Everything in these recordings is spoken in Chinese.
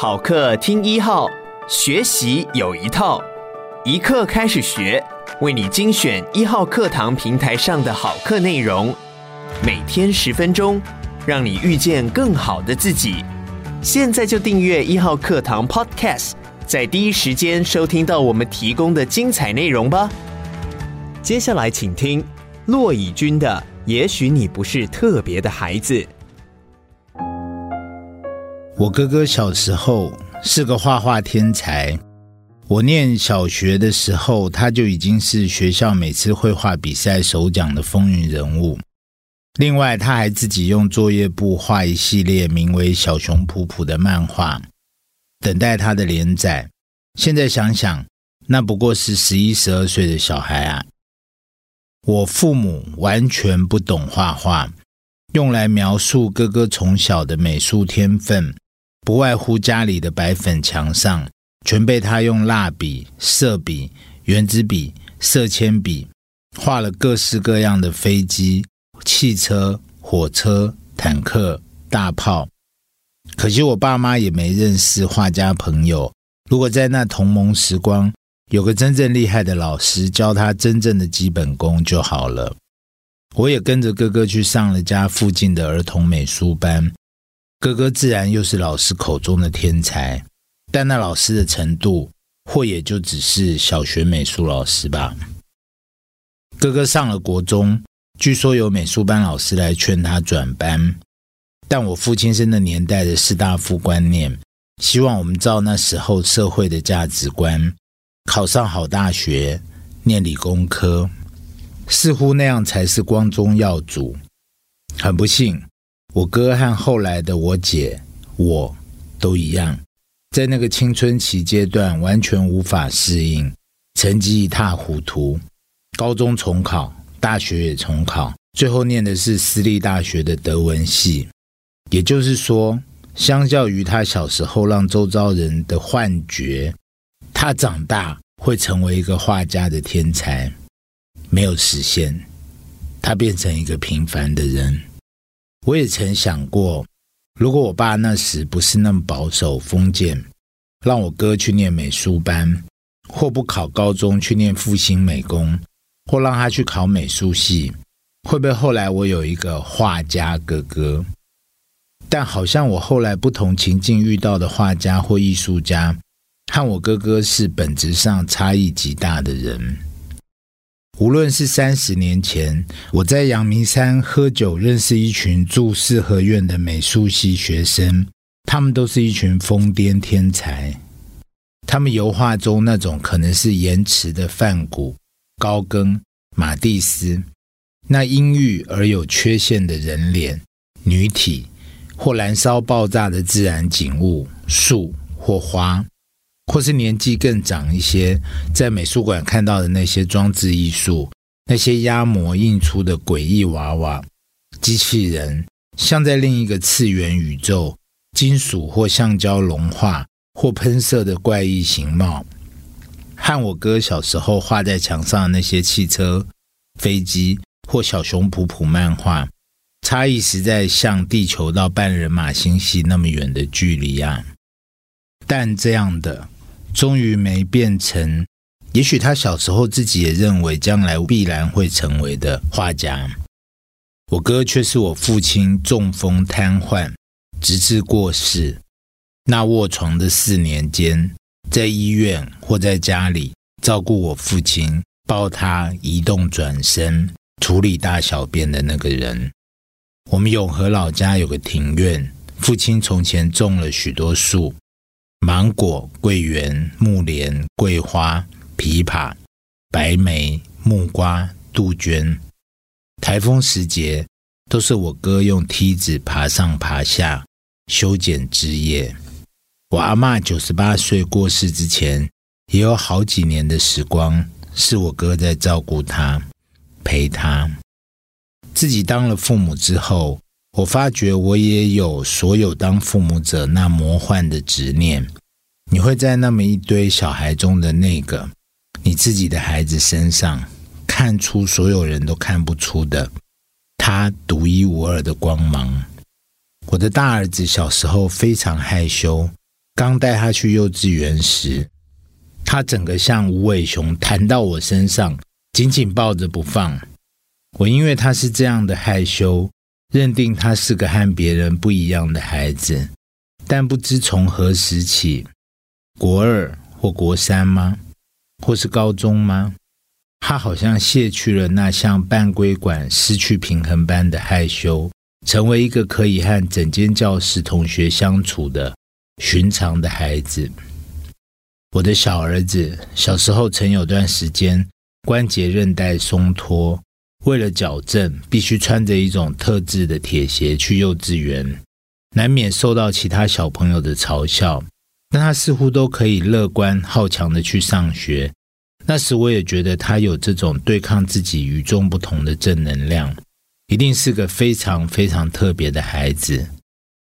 好课听一号，学习有一套，一课开始学，为你精选一号课堂平台上的好课内容，每天十分钟，让你遇见更好的自己。现在就订阅一号课堂 Podcast，在第一时间收听到我们提供的精彩内容吧。接下来请听骆以军的《也许你不是特别的孩子》。我哥哥小时候是个画画天才。我念小学的时候，他就已经是学校每次绘画比赛首奖的风云人物。另外，他还自己用作业簿画一系列名为《小熊普普》的漫画，等待他的连载。现在想想，那不过是十一、十二岁的小孩啊。我父母完全不懂画画，用来描述哥哥从小的美术天分。不外乎家里的白粉墙上，全被他用蜡笔、色笔、原子笔、色铅笔画了各式各样的飞机、汽车、火车、坦克、大炮。可惜我爸妈也没认识画家朋友。如果在那同盟时光，有个真正厉害的老师教他真正的基本功就好了。我也跟着哥哥去上了家附近的儿童美术班。哥哥自然又是老师口中的天才，但那老师的程度，或也就只是小学美术老师吧。哥哥上了国中，据说有美术班老师来劝他转班，但我父亲是那年代的士大夫观念，希望我们照那时候社会的价值观，考上好大学，念理工科，似乎那样才是光宗耀祖。很不幸。我哥和后来的我姐，我都一样，在那个青春期阶段完全无法适应，成绩一塌糊涂，高中重考，大学也重考，最后念的是私立大学的德文系。也就是说，相较于他小时候让周遭人的幻觉，他长大会成为一个画家的天才，没有实现，他变成一个平凡的人。我也曾想过，如果我爸那时不是那么保守封建，让我哥去念美术班，或不考高中去念复兴美工，或让他去考美术系，会不会后来我有一个画家哥哥？但好像我后来不同情境遇到的画家或艺术家，和我哥哥是本质上差异极大的人。无论是三十年前我在阳明山喝酒认识一群住四合院的美术系学生，他们都是一群疯癫天才。他们油画中那种可能是延迟的梵谷、高更、马蒂斯，那阴郁而有缺陷的人脸、女体，或燃烧爆炸的自然景物、树或花。或是年纪更长一些，在美术馆看到的那些装置艺术，那些压模印出的诡异娃娃、机器人，像在另一个次元宇宙，金属或橡胶融化或喷射的怪异形貌，和我哥小时候画在墙上的那些汽车、飞机或小熊普普漫画，差异实在像地球到半人马星系那么远的距离啊！但这样的。终于没变成，也许他小时候自己也认为将来必然会成为的画家。我哥却是我父亲中风瘫痪，直至过世。那卧床的四年间，在医院或在家里照顾我父亲，抱他移动转身、处理大小便的那个人。我们永和老家有个庭院，父亲从前种了许多树。芒果、桂圆、木莲、桂花、枇杷、白梅、木瓜、杜鹃，台风时节，都是我哥用梯子爬上爬下修剪枝叶。我阿嬷九十八岁过世之前，也有好几年的时光，是我哥在照顾她、陪她。自己当了父母之后，我发觉我也有所有当父母者那魔幻的执念，你会在那么一堆小孩中的那个你自己的孩子身上看出所有人都看不出的他独一无二的光芒。我的大儿子小时候非常害羞，刚带他去幼稚园时，他整个像无尾熊弹到我身上，紧紧抱着不放。我因为他是这样的害羞，认定他是个和别人不一样的孩子。但不知从何时起，国二或国三吗？或是高中吗？他好像卸去了那像半规管、失去平衡般的害羞，成为一个可以和整间教室同学相处的寻常的孩子。我的小儿子小时候曾有段时间关节韧带松脱，为了矫正，必须穿着一种特制的铁鞋去幼稚园，难免受到其他小朋友的嘲笑。但他似乎都可以乐观好强的去上学。那时我也觉得他有这种对抗自己与众不同的正能量，一定是个非常非常特别的孩子。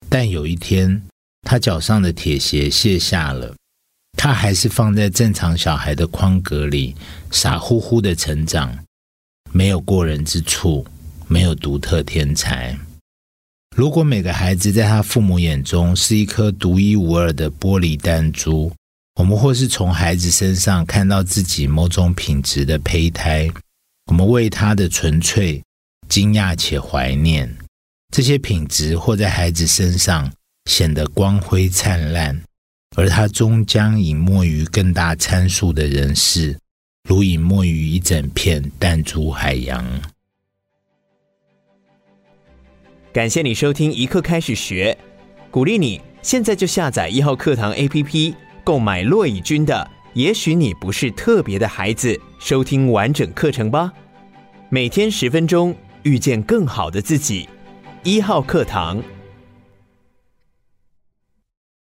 但有一天，他脚上的铁鞋卸下了，他还是放在正常小孩的框格里，傻乎乎的成长，没有过人之处，没有独特天才。如果每个孩子在他父母眼中是一颗独一无二的玻璃弹珠，我们或是从孩子身上看到自己某种品质的胚胎，我们为他的纯粹惊讶且怀念。这些品质或在孩子身上显得光辉灿烂，而他终将隐没于更大参数的人世，如隐没于一整片弹珠海洋。感谢你收听一课开始学，鼓励你现在就下载一号课堂 APP，购买骆以军的《也许你不是特别的孩子》，收听完整课程吧。每天十分钟，遇见更好的自己。一号课堂。